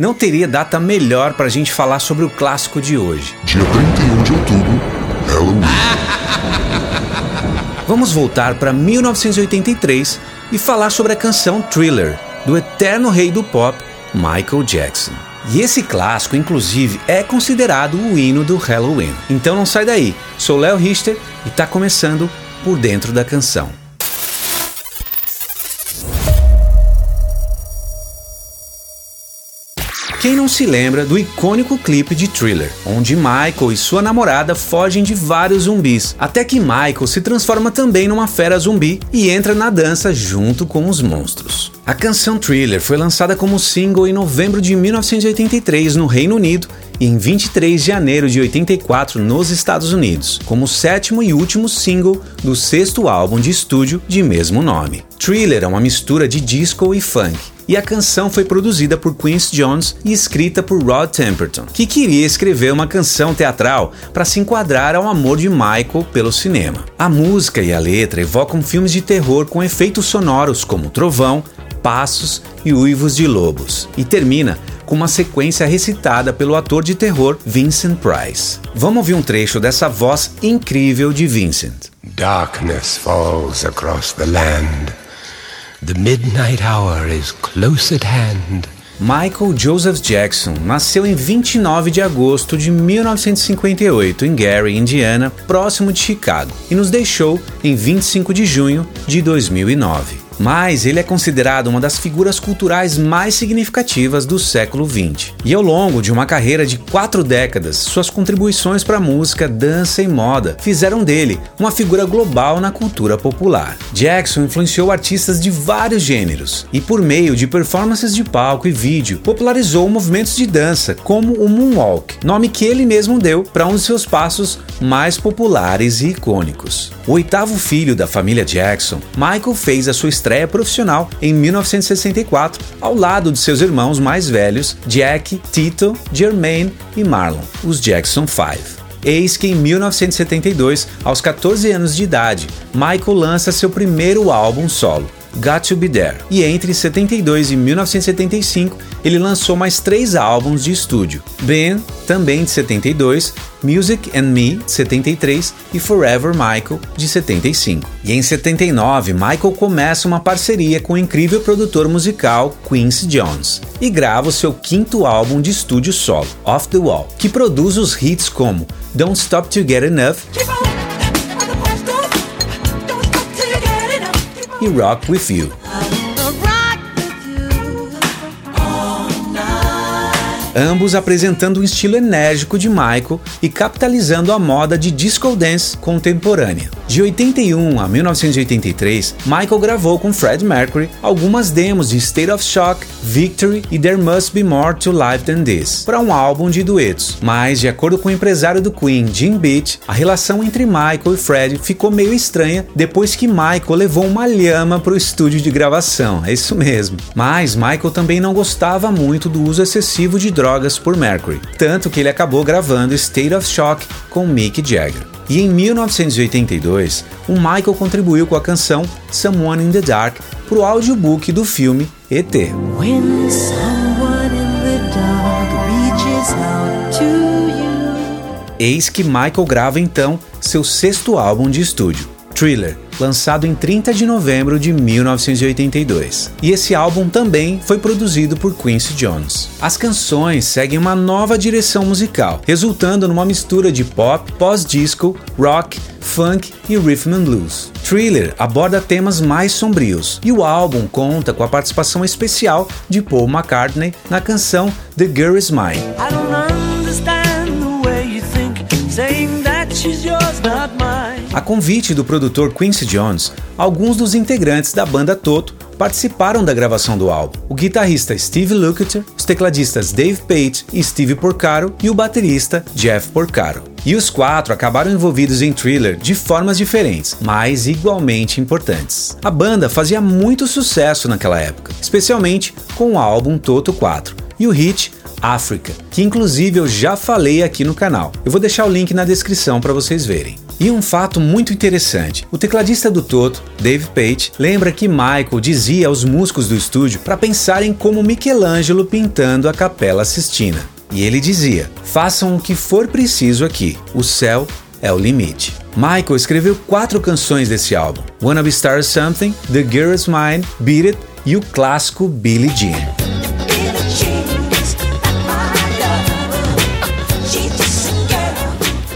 não teria data melhor para a gente falar sobre o clássico de hoje. Dia 31 de outubro, Halloween. Vamos voltar para 1983 e falar sobre a canção Thriller, do eterno rei do pop, Michael Jackson. E esse clássico, inclusive, é considerado o hino do Halloween. Então não sai daí. Sou Léo Richter e está começando por dentro da canção. Quem não se lembra do icônico clipe de Thriller, onde Michael e sua namorada fogem de vários zumbis, até que Michael se transforma também numa fera zumbi e entra na dança junto com os monstros. A canção Thriller foi lançada como single em novembro de 1983 no Reino Unido e em 23 de janeiro de 84 nos Estados Unidos, como sétimo e último single do sexto álbum de estúdio de mesmo nome. Thriller é uma mistura de disco e funk e a canção foi produzida por Quincy Jones e escrita por Rod Temperton, que queria escrever uma canção teatral para se enquadrar ao amor de Michael pelo cinema. A música e a letra evocam filmes de terror com efeitos sonoros como trovão, passos e uivos de lobos, e termina com uma sequência recitada pelo ator de terror Vincent Price. Vamos ouvir um trecho dessa voz incrível de Vincent. Darkness falls across the land. The midnight hour is close at hand. Michael Joseph Jackson nasceu em 29 de agosto de 1958 em Gary, Indiana, próximo de Chicago, e nos deixou em 25 de junho de 2009 mas ele é considerado uma das figuras culturais mais significativas do século XX. E ao longo de uma carreira de quatro décadas, suas contribuições para música, dança e moda fizeram dele uma figura global na cultura popular. Jackson influenciou artistas de vários gêneros e, por meio de performances de palco e vídeo, popularizou movimentos de dança, como o Moonwalk, nome que ele mesmo deu para um de seus passos mais populares e icônicos. O oitavo filho da família Jackson, Michael fez a sua estreia estreia profissional em 1964, ao lado de seus irmãos mais velhos, Jack, Tito, Jermaine e Marlon, os Jackson Five. Eis que em 1972, aos 14 anos de idade, Michael lança seu primeiro álbum solo, Got to Be There. E entre 72 e 1975, ele lançou mais três álbuns de estúdio: Ben, também de 72, Music and Me, de 73 e Forever Michael, de 75. E em 79, Michael começa uma parceria com o incrível produtor musical Quincy Jones e grava o seu quinto álbum de estúdio solo, Off the Wall, que produz os hits como Don't Stop to Get Enough e Rock With You. Ambos apresentando um estilo enérgico de Michael e capitalizando a moda de disco dance contemporânea. De 81 a 1983, Michael gravou com Fred Mercury algumas demos de State of Shock, Victory e There Must Be More to Life Than This, para um álbum de duetos. Mas, de acordo com o empresário do Queen, Jim Beach, a relação entre Michael e Fred ficou meio estranha depois que Michael levou uma lhama para o estúdio de gravação. É isso mesmo. Mas Michael também não gostava muito do uso excessivo de drogas por Mercury, tanto que ele acabou gravando State of Shock com Mick Jagger. E em 1982, o Michael contribuiu com a canção Someone in the Dark para o audiobook do filme ET. Eis que Michael grava então seu sexto álbum de estúdio, Thriller, lançado em 30 de novembro de 1982. E esse álbum também foi produzido por Quincy Jones. As canções seguem uma nova direção musical, resultando numa mistura de pop, pós-disco, rock, funk e rhythm and blues. Thriller aborda temas mais sombrios e o álbum conta com a participação especial de Paul McCartney na canção The Girl Is Mine. A convite do produtor Quincy Jones, alguns dos integrantes da banda Toto participaram da gravação do álbum. O guitarrista Steve Lukather, os tecladistas Dave Page e Steve Porcaro e o baterista Jeff Porcaro. E os quatro acabaram envolvidos em Thriller de formas diferentes, mas igualmente importantes. A banda fazia muito sucesso naquela época, especialmente com o álbum Toto 4 e o hit África, que inclusive eu já falei aqui no canal. Eu vou deixar o link na descrição para vocês verem. E um fato muito interessante: o tecladista do Toto, Dave Page, lembra que Michael dizia aos músicos do estúdio para pensarem como Michelangelo pintando a Capela Sistina. E ele dizia: façam o que for preciso aqui, o céu é o limite. Michael escreveu quatro canções desse álbum: Wanna Be Star Something, The Girl's Mine, Beat It e o clássico Billie Jean.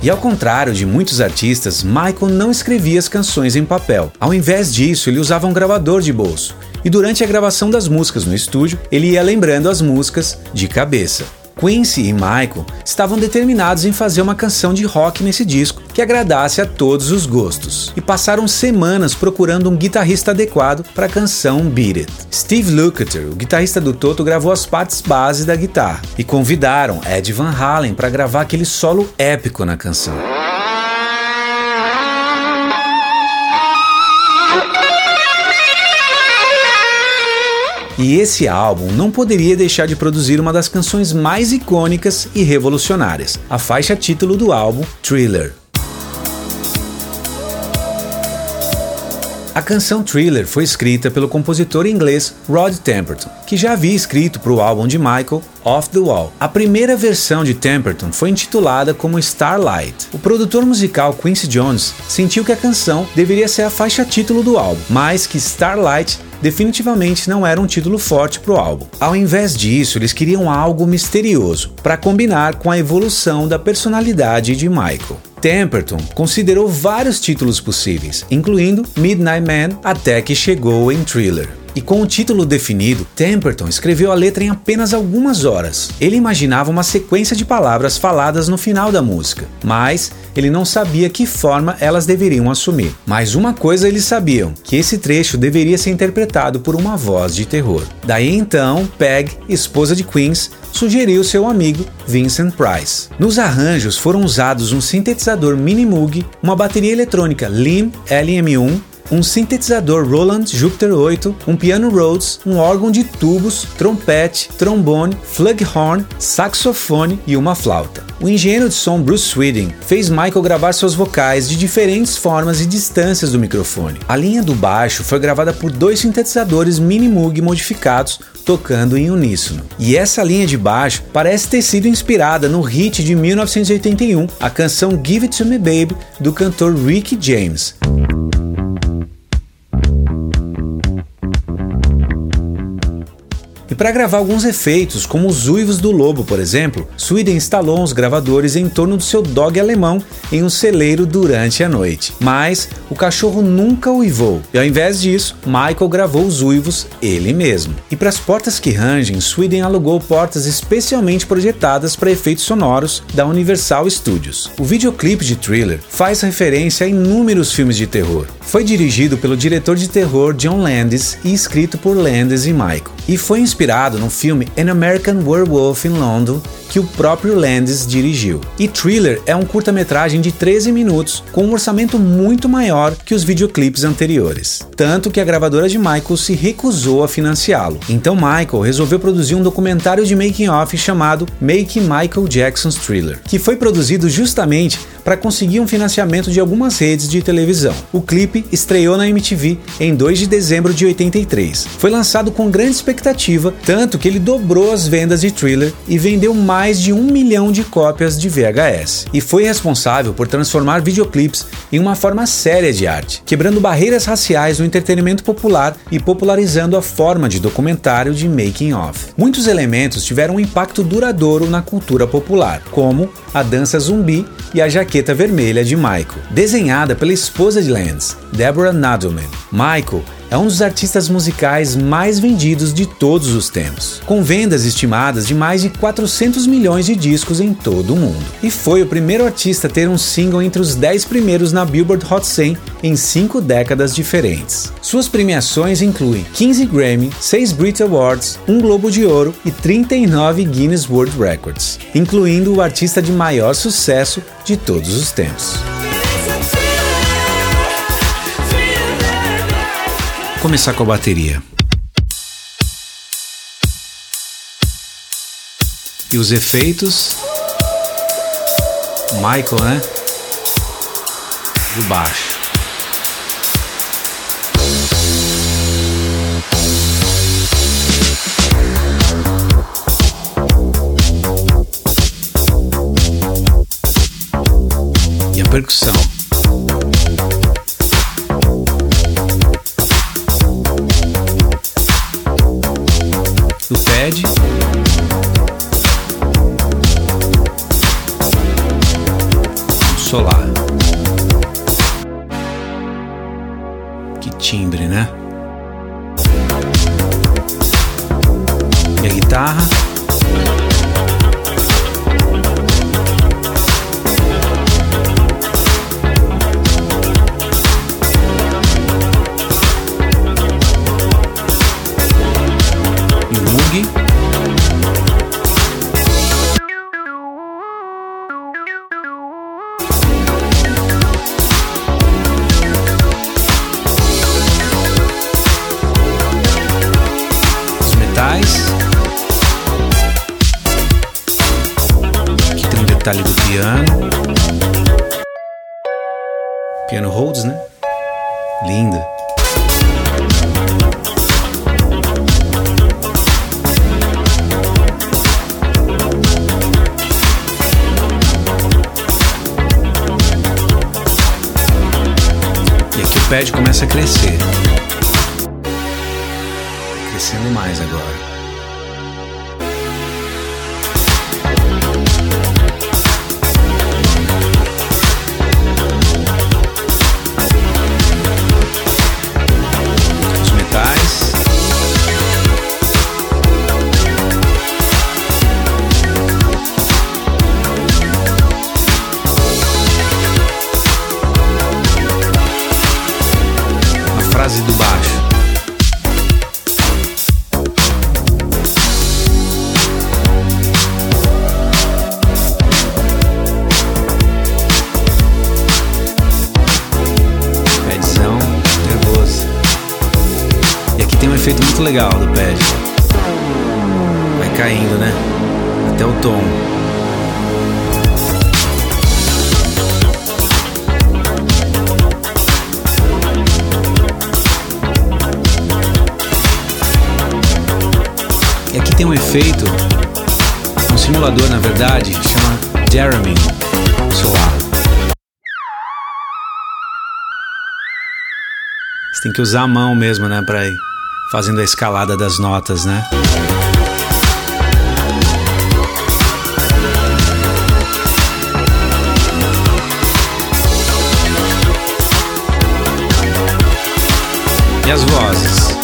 E ao contrário de muitos artistas, Michael não escrevia as canções em papel. Ao invés disso, ele usava um gravador de bolso. E durante a gravação das músicas no estúdio, ele ia lembrando as músicas de cabeça. Quincy e Michael estavam determinados em fazer uma canção de rock nesse disco que agradasse a todos os gostos e passaram semanas procurando um guitarrista adequado para a canção Beat It. Steve Lukather, o guitarrista do Toto, gravou as partes base da guitarra e convidaram Ed Van Halen para gravar aquele solo épico na canção. E esse álbum não poderia deixar de produzir uma das canções mais icônicas e revolucionárias, a faixa título do álbum, Thriller. A canção Thriller foi escrita pelo compositor inglês Rod Temperton, que já havia escrito para o álbum de Michael, Off the Wall. A primeira versão de Temperton foi intitulada como Starlight. O produtor musical Quincy Jones sentiu que a canção deveria ser a faixa título do álbum, mas que Starlight definitivamente não era um título forte para o álbum. Ao invés disso, eles queriam algo misterioso para combinar com a evolução da personalidade de Michael. Temperton considerou vários títulos possíveis, incluindo Midnight Man, até que chegou em Thriller. E com o título definido, Temperton escreveu a letra em apenas algumas horas. Ele imaginava uma sequência de palavras faladas no final da música, mas ele não sabia que forma elas deveriam assumir. Mas uma coisa eles sabiam: que esse trecho deveria ser interpretado por uma voz de terror. Daí então, Peg, esposa de Queens, sugeriu seu amigo Vincent Price. Nos arranjos foram usados um sintetizador Mini Moog, uma bateria eletrônica Lim LM1 um sintetizador Roland Jupiter 8, um piano Rhodes, um órgão de tubos, trompete, trombone, flugelhorn, saxofone e uma flauta. O engenheiro de som Bruce Sweden fez Michael gravar seus vocais de diferentes formas e distâncias do microfone. A linha do baixo foi gravada por dois sintetizadores Mini Moog modificados tocando em uníssono. E essa linha de baixo parece ter sido inspirada no hit de 1981, a canção Give It To Me Baby do cantor Ricky James. Para gravar alguns efeitos, como os uivos do lobo, por exemplo, Sweden instalou uns gravadores em torno do seu dog alemão em um celeiro durante a noite. Mas o cachorro nunca uivou, e ao invés disso, Michael gravou os uivos ele mesmo. E para as portas que rangem, Sweden alugou portas especialmente projetadas para efeitos sonoros da Universal Studios. O videoclipe de Thriller faz referência a inúmeros filmes de terror. Foi dirigido pelo diretor de terror John Landis e escrito por Landis e Michael. E foi inspirado no filme An American Werewolf in London, que o próprio Landis dirigiu. E Thriller é um curta-metragem de 13 minutos, com um orçamento muito maior que os videoclipes anteriores. Tanto que a gravadora de Michael se recusou a financiá-lo. Então Michael resolveu produzir um documentário de making-off chamado Make Michael Jackson's Thriller, que foi produzido justamente para conseguir um financiamento de algumas redes de televisão. O clipe estreou na MTV em 2 de dezembro de 83. Foi lançado com grande expectativa, tanto que ele dobrou as vendas de Thriller e vendeu mais de um milhão de cópias de VHS e foi responsável por transformar videoclipes em uma forma séria de arte, quebrando barreiras raciais no entretenimento popular e popularizando a forma de documentário de making of. Muitos elementos tiveram um impacto duradouro na cultura popular, como a dança zumbi e a jaqueta vermelha de Michael, desenhada pela esposa de Lance, Deborah Nadelman. Michael é um dos artistas musicais mais vendidos de todos os tempos, com vendas estimadas de mais de 400 milhões de discos em todo o mundo. E foi o primeiro artista a ter um single entre os 10 primeiros na Billboard Hot 100 em cinco décadas diferentes. Suas premiações incluem 15 Grammy, 6 Brit Awards, um Globo de Ouro e 39 Guinness World Records, incluindo o artista de maior sucesso de todos os tempos. Começar com a bateria. E os efeitos. Michael, né? do baixo. E a percussão. Guitarra. Detalhe do piano. Piano Rhodes, né? Linda. E aqui o pad começa a crescer. Tá crescendo mais agora. A frase do baixo. Padzão nervoso. E aqui tem um efeito muito legal do pad. Vai caindo, né? Até o tom. Aqui tem um efeito, um simulador na verdade, que chama Jeremy Solar. Você tem que usar a mão mesmo, né, pra ir fazendo a escalada das notas, né? E as vozes?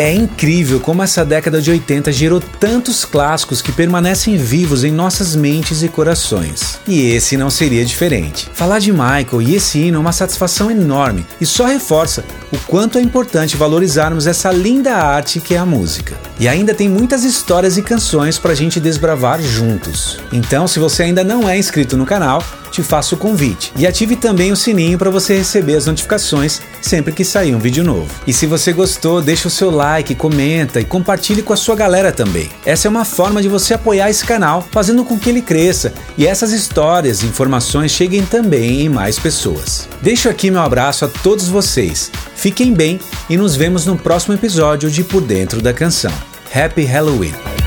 É incrível como essa década de 80 gerou tantos clássicos que permanecem vivos em nossas mentes e corações. E esse não seria diferente. Falar de Michael e esse hino é uma satisfação enorme e só reforça o quanto é importante valorizarmos essa linda arte que é a música. E ainda tem muitas histórias e canções pra gente desbravar juntos. Então, se você ainda não é inscrito no canal, te faço o convite. E ative também o sininho para você receber as notificações sempre que sair um vídeo novo. E se você gostou, deixa o seu like, comenta e compartilhe com a sua galera também. Essa é uma forma de você apoiar esse canal, fazendo com que ele cresça e essas histórias e informações cheguem também em mais pessoas. Deixo aqui meu abraço a todos vocês. Fiquem bem e nos vemos no próximo episódio de Por Dentro da Canção. Happy Halloween!